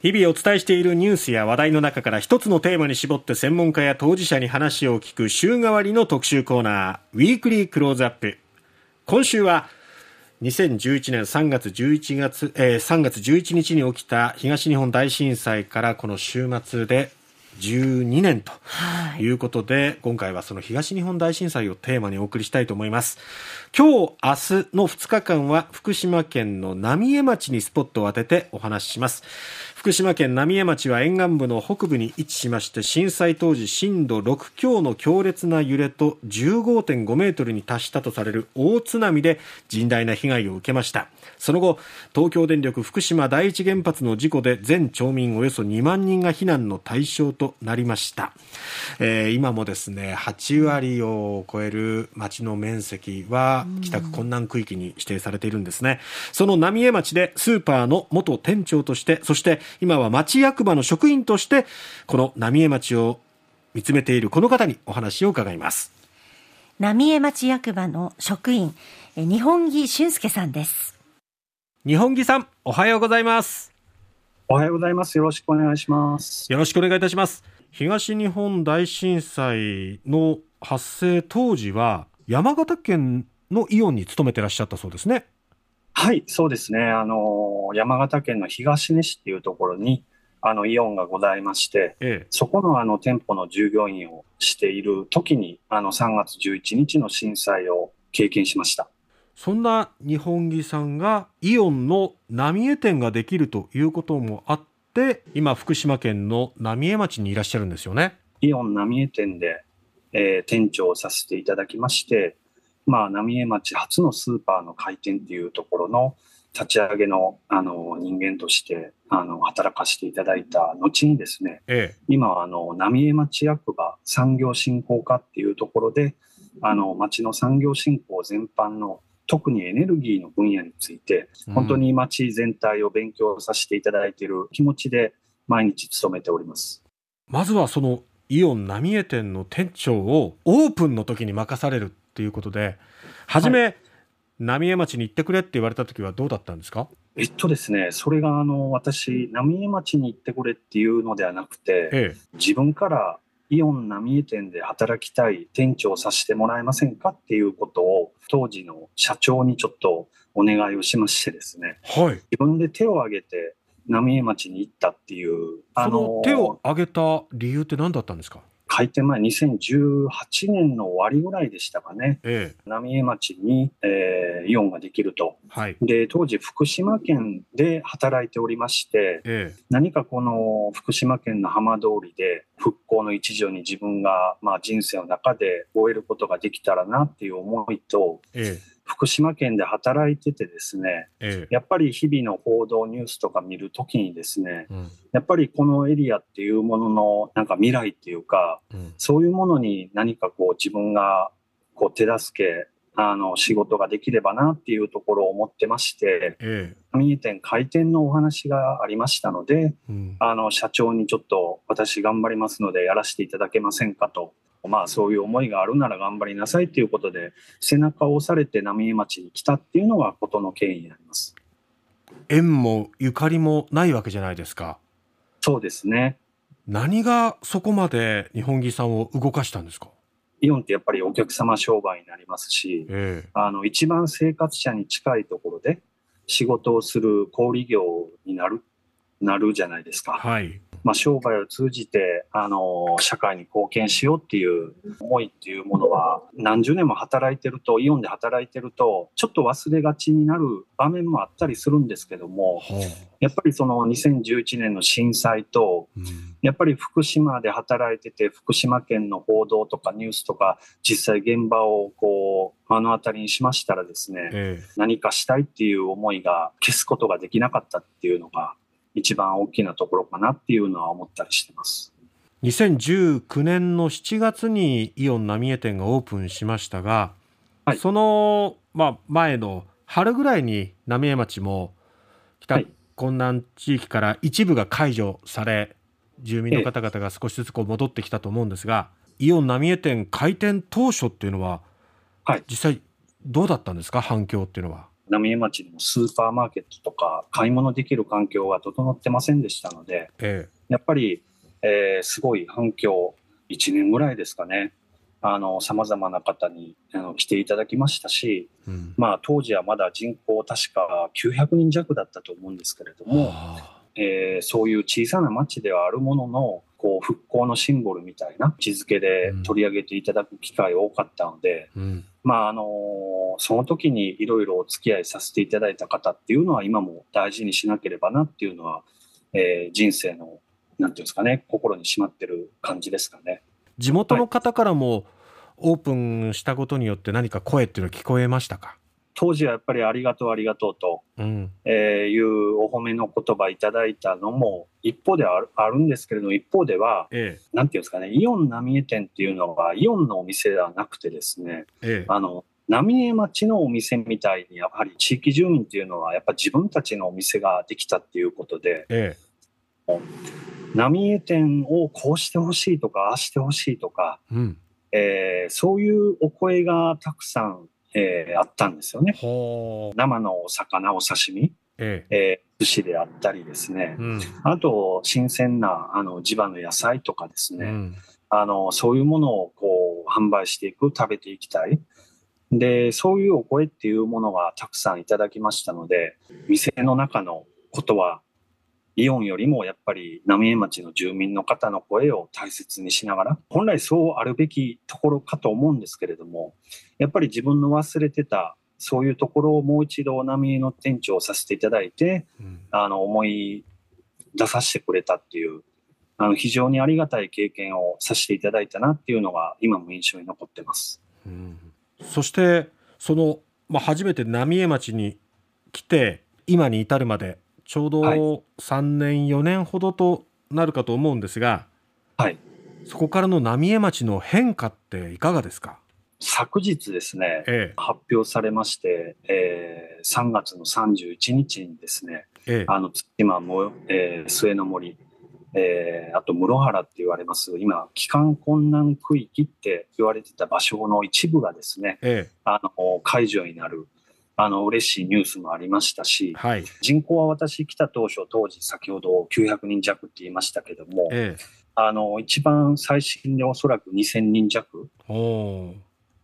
日々お伝えしているニュースや話題の中から一つのテーマに絞って専門家や当事者に話を聞く週替わりの特集コーナー、ウィークリークローズアップ。今週は、2011年3月11月、えー、3月11日に起きた東日本大震災からこの週末で12年ということで、はい、今回はその東日本大震災をテーマにお送りしたいと思います。今日、明日の2日間は福島県の浪江町にスポットを当ててお話しします。福島県浪江町は沿岸部の北部に位置しまして震災当時震度6強の強烈な揺れと15.5メートルに達したとされる大津波で甚大な被害を受けました。その後東京電力福島第一原発の事故で全町民およそ2万人が避難の対象となりました、えー、今もですね8割を超える町の面積は帰宅困難区域に指定されているんですね。その浪江町でスーパーの元店長としてそして今は町役場の職員としてこの浪江町を見つめているこの方にお話を伺います。浪江町役場の職員日本木俊介さんです。日本木さんおはようございます。おはようございます。よろしくお願いします。よろしくお願いいたします。東日本大震災の発生当時は山形県のイオンに勤めてらっしゃったそうですね。はい、そうですね。あの、山形県の東根市っていうところに、あの、イオンがございまして、ええ、そこのあの、店舗の従業員をしている時に、あの、3月11日の震災を経験しました。そんな日本木さんがイオンの浪江店ができるということもあって、今、福島県の浪江町にいらっしゃるんですよね。イオン浪江店で、えー、店長をさせていただきまして、まあ、浪江町初のスーパーの開店っていうところの立ち上げのあの人間としてあの働かせていただいた後にですね、ええ、今はあの浪江町役場産業振興課っていうところであの町の産業振興全般の特にエネルギーの分野について本当に町全体を勉強させていただいている気持ちで毎日勤めております。まずはそのイオン浪江店の店長をオープンの時に任されるっていうことで初め、はい、浪江町に行ってくれって言われた時はどうだったんですか？えっとですね、それがあの私、浪江町に行ってくれっていうのではなくて、ええ、自分からイオン浪江店で働きたい店長させてもらえませんかっていうことを当時の社長にちょっとお願いをしましてですね、はい、自分で手を挙げて浪江町に行ったっていう。その手を挙げた理由って何だったんですか？開店前2018年の終わりぐらいでしたかね、ええ、浪江町に、えー、イオンができると、はい、で当時福島県で働いておりまして、ええ、何かこの福島県の浜通りで復興の一助に自分が、まあ、人生の中で終えることができたらなっていう思いと、ええ福島県で働いててですね、ええ、やっぱり日々の報道ニュースとか見るときにですね、うん、やっぱりこのエリアっていうもののなんか未来っていうか、うん、そういうものに何かこう自分がこう手助けあの仕事ができればなっていうところを思ってまして、ええ、上店開店のお話がありましたので、うん、あの社長にちょっと私頑張りますのでやらせていただけませんかとまあそういう思いがあるなら頑張りなさいということで背中を押されて浪江町に来たっていうのが事の経緯になります。縁もゆかりもないわけじゃないですか。そうですね。何がそこまで日本木さんを動かしたんですか？イオンってやっぱりお客様商売になりますし、ええ、あの一番生活者に近いところで仕事をする小売業になるなるじゃないですか。はい。まあ、商売を通じて、あの、社会に貢献しようっていう思いっていうものは、何十年も働いてると、イオンで働いてると、ちょっと忘れがちになる場面もあったりするんですけども、やっぱりその2011年の震災と、やっぱり福島で働いてて、福島県の報道とかニュースとか、実際現場をこう、目の当たりにしましたらですね、ええ、何かしたいっていう思いが消すことができなかったっていうのが、一番大きなところかなっていうのは思ったりしてます。2019年の7月にイオン浪江店がオープンしましたが、はい、その、まあ、前の春ぐらいに浪江町も帰宅困難地域から一部が解除され、住民の方々が少しずつこう戻ってきたと思うんですが、イオン浪江店開店当初っていうのは、はい、実際どうだったんですか？反響っていうのは。浪江町にもスーパーマーケットとか買い物できる環境が整ってませんでしたので、ええ、やっぱり、えー、すごい反響、1年ぐらいですかね、さまざまな方にあの来ていただきましたし、うん、まあ、当時はまだ人口確か900人弱だったと思うんですけれども、えー、そういう小さな町ではあるもののこう復興のシンボルみたいな位置づけで取り上げていただく機会多かったので、うん、まああのその時にいろいろお付き合いさせていただいた方っていうのは今も大事にしなければなっていうのは、えー、人生のなんていうんですかね心にしまってる感じですかね。地元の方からも、オープンしたことによって何か声っていうのは聞こえましたか？当時はやっぱりありがとうありがとうと、うん。えー、いうお褒めの言葉いただいたのも一方ではあるんですけれども一方では、ええ、なんていうんですかねイオン浪江店っていうのがイオンのお店ではなくてですね、ええ、あの浪江町のお店みたいにやはり地域住民っていうのはやっぱ自分たちのお店ができたっていうことで、ええ、浪江店をこうしてほしいとかああしてほしいとか、うん。えー、そういうお声がたくさんえー、あったんですよね。生のお魚、お刺身、ええ。えー、寿司であったりですね、うん、あと新鮮なあの地場の野菜とかですね、うん、あのそういうものをこう販売していく、食べていきたい。で、そういうお声っていうものがたくさんいただきましたので、店の中のことはイオンよりもやっぱり浪江町の住民の方の声を大切にしながら、本来そうあるべきところかと思うんですけれども、やっぱり自分の忘れてたそういうところをもう一度浪江の店長をさせていただいて、うん、あの思い出させてくれたっていうあの非常にありがたい経験をさせていただいたなっていうのが今も印象に残ってます。うん、そしてその、まあ、初めて浪江町に来て今に至るまでちょうど3年、4年ほどとなるかと思うんですが、はい、そこからの浪江町の変化っていかがですか？昨日ですね、ええ、発表されまして、えー、3月の31日にですね、ええ、あの今も、えー、末の森、えー、あと室原って言われます今帰還困難区域って言われてた場所の一部がですね、ええ、あの解除になるあの、嬉しいニュースもありましたし、はい、人口は私来た当初、当時先ほど900人弱って言いましたけども、ええ、あの、一番最新でおそらく2000人弱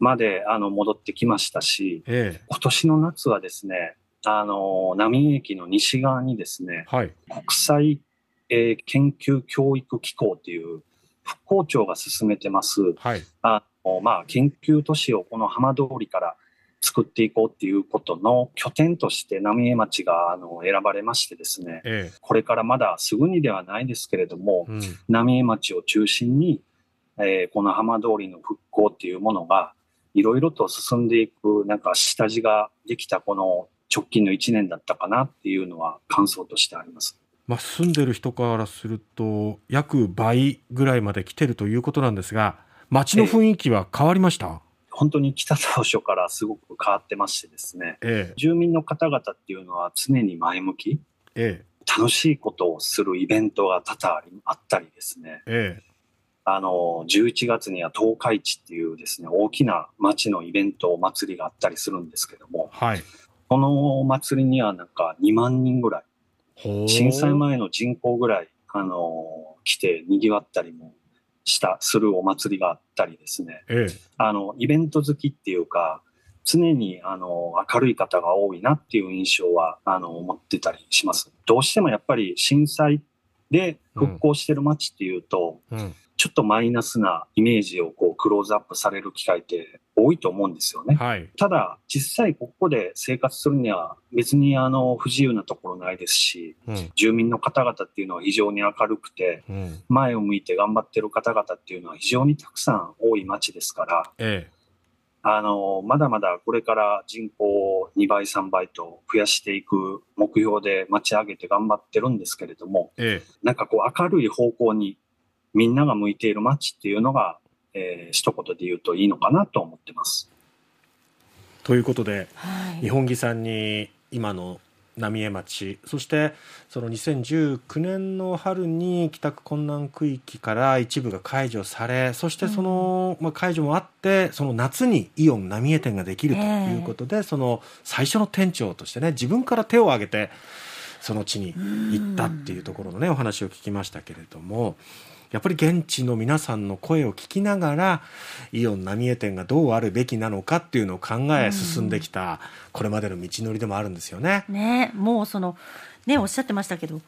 まであの戻ってきましたし、ええ、今年の夏はですね、あの、浪江駅の西側にですね、はい、国際、えー、研究教育機構っていう復興庁が進めてます、はい、あのまあ、研究都市をこの浜通りから作っていこうっていうことの拠点として浪江町があの選ばれましてですね、ええ、これからまだすぐにではないですけれども、うん、浪江町を中心に、えー、この浜通りの復興っていうものがいろいろと進んでいくなんか下地ができたこの直近の1年だったかなっていうのは感想としてあります。まあ、住んでる人からすると約倍ぐらいまで来てるということなんですが街の雰囲気は変わりました、え本当に来た当初からすごく変わってましてですね、ええ、住民の方々っていうのは常に前向き、ええ、楽しいことをするイベントが多々あったりですね、ええ、あの11月には東海地っていうですね大きな町のイベントお祭りがあったりするんですけども、はい、このお祭りにはなんか2万人ぐらい震災前の人口ぐらいあの来てにぎわったりもしたするお祭りがあったりですね、ええ、あのイベント好きっていうか常にあの明るい方が多いなっていう印象はあの持ってたりします。どうしてもやっぱり震災で復興してる街っていうと、うん。うん、ちょっとマイナスなイメージをこうクローズアップされる機会って多いと思うんですよね。はい、ただ、実際ここで生活するには別にあの不自由なところないですし、うん、住民の方々っていうのは非常に明るくて、うん、前を向いて頑張ってる方々っていうのは非常にたくさん多い町ですから、ええ、あの、まだまだこれから人口を2倍、3倍と増やしていく目標で町上げて頑張ってるんですけれども、ええ、なんかこう明るい方向にみんなが向いている街っていうのが、えー、一言で言うといいのかなと思ってます。ということで、はい、日本木さんに今の浪江町そしてその2019年の春に帰宅困難区域から一部が解除されそしてその、まあ、解除もあってその夏にイオン浪江店ができるということで、えー、その最初の店長としてね自分から手を挙げてその地に行ったっていうところのねお話を聞きましたけれども。やっぱり現地の皆さんの声を聞きながらイオン浪江店がどうあるべきなのかっていうのを考え進んできたこれまでの道のりでもあるんですよね。ねもうそのねおっしゃってましたけど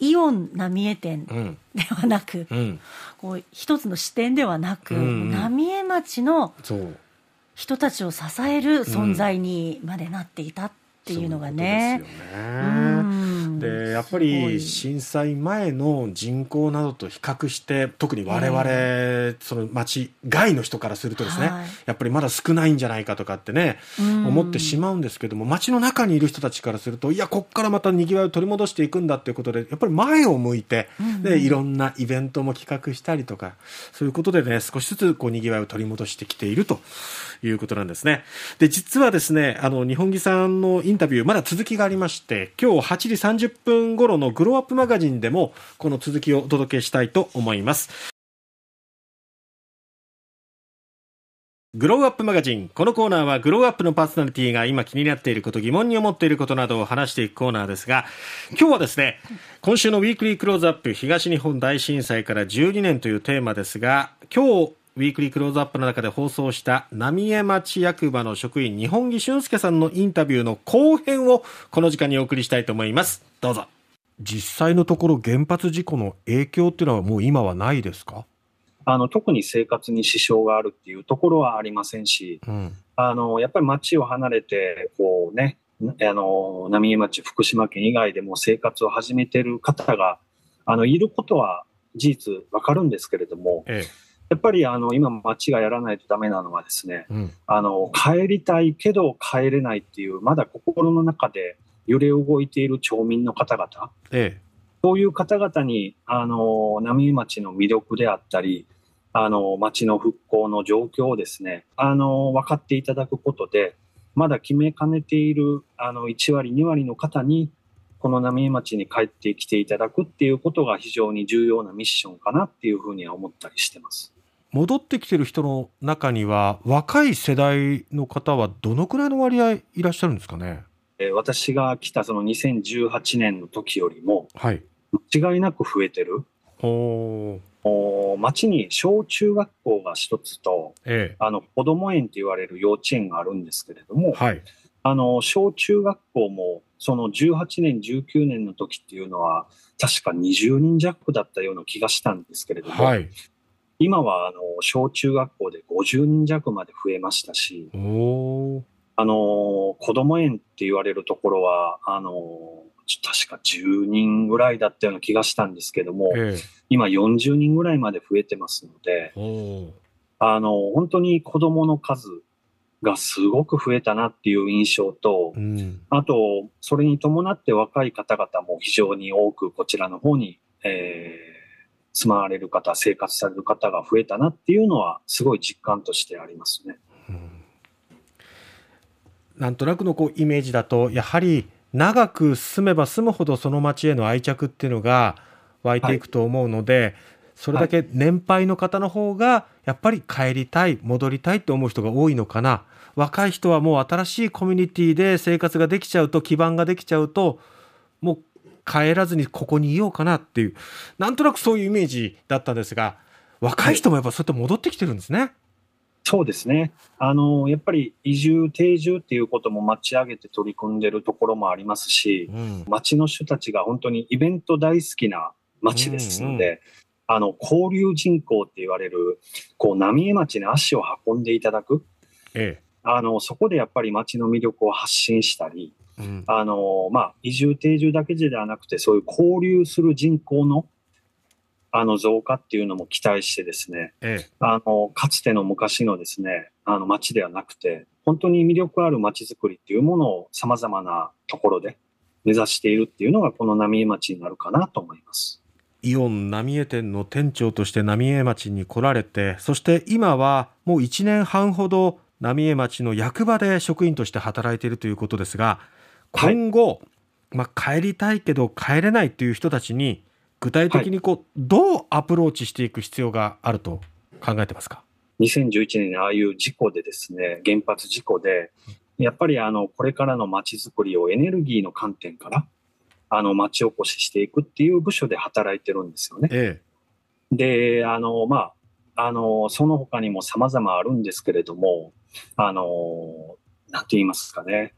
イオン浪江店ではなく、うん、こう一つの視点ではなく、うん。うん、浪江町の人たちを支える存在にまでなっていたっていうのがね。でやっぱり震災前の人口などと比較して特に我々、えー、その町外の人からするとですね、はい、やっぱりまだ少ないんじゃないかとかってね思ってしまうんですけども町の中にいる人たちからするといやここからまたにぎわいを取り戻していくんだっていうことでやっぱり前を向いて、でいろんなイベントも企画したりとかそういうことでね少しずつこうにぎわいを取り戻してきているということなんですね。で実はですねあの日本木さんのインタビューまだ続きがありまして今日8時30分頃のグローアップマガジンでもこの続きをお届けしたいと思います。グローアップマガジン。このコーナーはグローアップのパーソナリティが今気になっていること、疑問に思っていることなどを話していくコーナーですが、今日はですね、今週のウィークリークローズアップ東日本大震災から12年というテーマですが、今日ウィークリークローズアップの中で放送した浪江町役場の職員日本木俊介さんのインタビューの後編をこの時間にお送りしたいと思います。どうぞ。実際のところ原発事故の影響っていうのはもう今はないですか？あの特に生活に支障があるっていうところはありませんし、うん、あのやっぱり町を離れてこうねあの浪江町福島県以外でも生活を始めてる方があのいることは事実わかるんですけれども、ええやっぱりあの今、町がやらないとだめなのはですね、うん、あの帰りたいけど帰れないっていう、まだ心の中で揺れ動いている町民の方々、ええ、そういう方々にあの浪江町の魅力であったり、あの町の復興の状況をですねあの分かっていただくことで、まだ決めかねているあの1割、2割の方に、この浪江町に帰ってきていただくっていうことが非常に重要なミッションかなっていうふうには思ったりしてます。戻ってきてる人の中には若い世代の方はどのくらいの割合いらっしゃるんですかね？私が来たその2018年の時よりも、はい、間違いなく増えてる。町に小中学校が一つと、ええ、あの子ども園と言われる幼稚園があるんですけれども、はい、あの小中学校もその18年、19年の時っていうのは確か20人弱だったような気がしたんですけれども、はい、今はあの小中学校で50人弱まで増えましたし、あの子ども園って言われるところはあの確か10人ぐらいだったような気がしたんですけども、ええ、今40人ぐらいまで増えてますので、あの本当に子どもの数がすごく増えたなっていう印象と、うん、あと、それに伴って若い方々も非常に多くこちらの方に、えー、住まわれる方、生活される方が増えたなっていうのは、すごい実感としてありますね。うん、なんとなくのこうイメージだと、やはり長く住めば住むほどその町への愛着っていうのが湧いていくと思うので、はい、それだけ年配の方の方がやっぱり帰りたい、戻りたいと思う人が多いのかな。若い人はもう新しいコミュニティで生活ができちゃうと、基盤ができちゃうと、もう帰らずにここにいようかなっていうなんとなくそういうイメージだったんですが若い人もやっぱそうやって戻ってきてるんですね。そうですね。あの、やっぱり移住、定住っていうことも町上げて取り組んでるところもありますし、うん、町の人たちが本当にイベント大好きな町ですので、うんうん、あの、交流人口って言われる、こう、浪江町に足を運んでいただく、ええ、あの、そこでやっぱり町の魅力を発信したり、うん、あの、まあ、移住定住だけではなくて、そういう交流する人口の、あの、増加っていうのも期待してですね、ええ、あの、かつての昔のですね、あの、街ではなくて、本当に魅力ある街づくりっていうものを様々なところで目指しているっていうのが、この浪江町になるかなと思います。イオン浪江店の店長として浪江町に来られて、そして今はもう1年半ほど浪江町の役場で職員として働いているということですが、今後、まあ、帰りたいけど帰れないっていう人たちに具体的にこう、はい、どうアプローチしていく必要があると考えてますか？2011年にああいう事故でですね原発事故でやっぱりあのこれからの街づくりをエネルギーの観点からあの町おこししていくっていう部署で働いてるんですよね。ええ、であのまああのその他にも様々あるんですけれどもあのなんて言いますかね。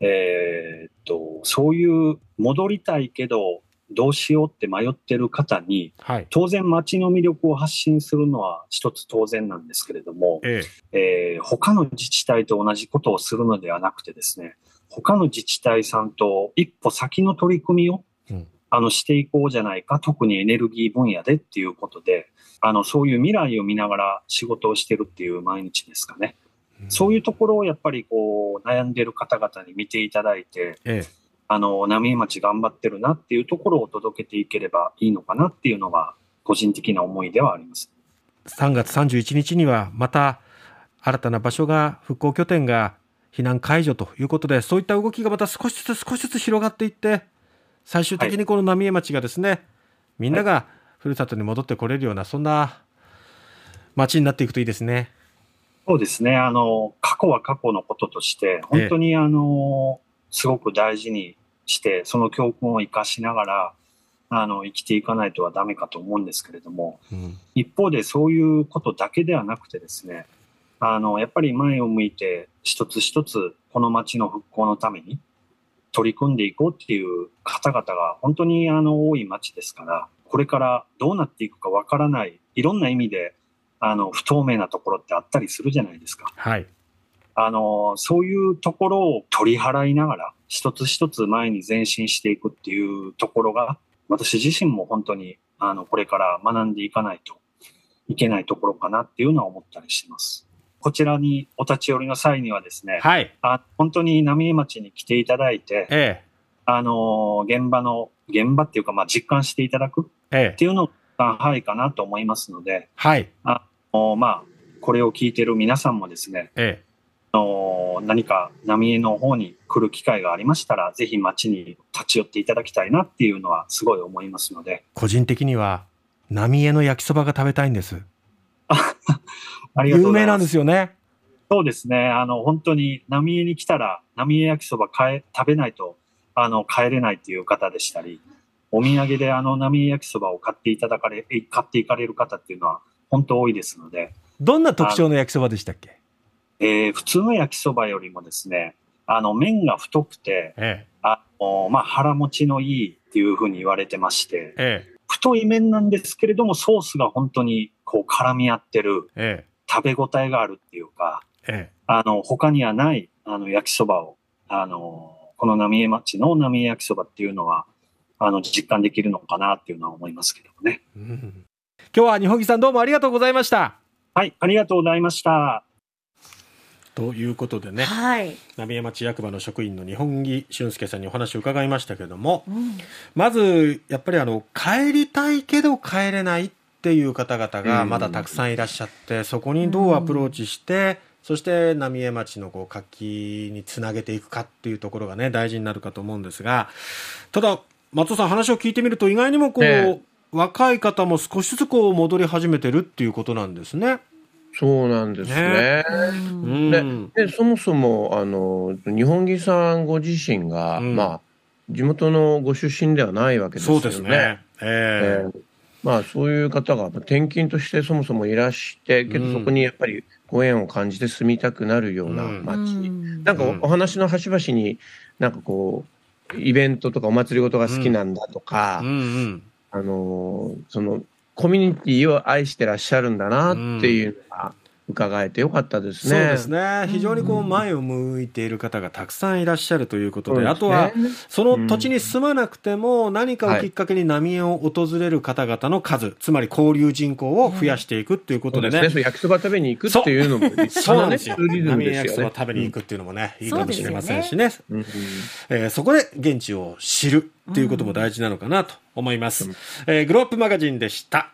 えー、っとそういう戻りたいけどどうしようって迷ってる方に、はい、当然街の魅力を発信するのは一つ当然なんですけれども、ええ。えー、他の自治体と同じことをするのではなくてですね、他の自治体さんと一歩先の取り組みを、うん、あのしていこうじゃないか、特にエネルギー分野でっていうことで、あのそういう未来を見ながら仕事をしてるっていう毎日ですかね。うん、そういうところをやっぱりこう悩んでる方々に見ていただいて、ええあの、浪江町頑張ってるなっていうところを届けていければいいのかなっていうのが、個人的な思いではあります。3月31日には、また新たな場所が、復興拠点が避難解除ということで、そういった動きがまた少しずつ少しずつ広がっていって、最終的にこの浪江町がですね、はい、みんながふるさとに戻ってこれるような、そんな町になっていくといいですね。そうですね。あの、過去は過去のこととして、本当にあの、すごく大事にして、その教訓を生かしながら、あの、生きていかないとはダメかと思うんですけれども、うん、一方でそういうことだけではなくてですね、あの、やっぱり前を向いて一つ一つこの街の復興のために取り組んでいこうっていう方々が本当にあの多い街ですから、これからどうなっていくかわからない、いろんな意味であの不透明なところってあったりするじゃないですか。はい。あの、そういうところを取り払いながら、一つ一つ前に前進していくっていうところが、私自身も本当に、あの、これから学んでいかないといけないところかなっていうのは思ったりしてます。こちらにお立ち寄りの際にはですね、はい、あ本当に浪江町に来ていただいて、ええ、あの、現場の、現場っていうか、まあ、実感していただくっていうのが、はい、かなと思いますので、はい。あのまあ、これを聞いてる皆さんもですね、ええ、の何か浪江の方に来る機会がありましたら、ぜひ町に立ち寄っていただきたいなっていうのはすごい思いますので。個人的には、浪江の焼きそばが食べたいんです。ありがとう有名なんですよね。そうですね。あの、本当に浪江に来たら、浪江焼きそば買え、食べないと、あの、帰れないっていう方でしたり、お土産であの浪江焼きそばを買っていただかれ、買っていかれる方っていうのは本当多いですので。どんな特徴の焼きそばでしたっけ？えー、普通の焼きそばよりもですね、あの麺が太くて、ええ、あのまあ、腹持ちのいいっていうふうに言われてまして、ええ、太い麺なんですけれども、ソースが本当にこう絡み合ってる、ええ、食べ応えがあるっていうか、ええ、あの他にはないあの焼きそばを、あのこの浪江町の浪江焼きそばっていうのは、あの実感できるのかなっていうのは思いますけどもね。うん、今日は日本木さんどうもありがとうございました。はい、ありがとうございました。ということでね、はい、浪江町役場の職員の日本木俊介さんにお話を伺いましたけれども、うん、まずやっぱりあの帰りたいけど帰れないっていう方々がまだたくさんいらっしゃって、うん、そこにどうアプローチして、そして浪江町のこう活気につなげていくかっていうところがね大事になるかと思うんですがただ松尾さん話を聞いてみると意外にもこう、え若い方も少しずつこう戻り始めてるっていうことなんですね。そうなんですね。ね。ででそもそもあの日本木さんご自身が、うん、まあ地元のご出身ではないわけですよね。そうですね。えー、えー、まあそういう方が転勤としてそもそもいらしてけどそこにやっぱりご縁を感じて住みたくなるような街、うん、なんかお話の端々になんかこうイベントとかお祭りごとが好きなんだとか、うんうんうん、あのそのコミュニティを愛してらっしゃるんだなっていうのが伺えてよかったですね。そうですね。非常にこう前を向いている方がたくさんいらっしゃるということで、うん、あとはその土地に住まなくても何かをきっかけに浪江を訪れる方々の数、はい、つまり交流人口を増やしていくということでね。うん、ね焼きそば食べに行くっていうのも、ね、そうなんですよ。浪江焼きそば食べに行くっていうのもね、いいかもしれませんしね。そ、ね、えー、そこで現地を知るっていうことも大事なのかなと思います。えー、グロープマガジンでした。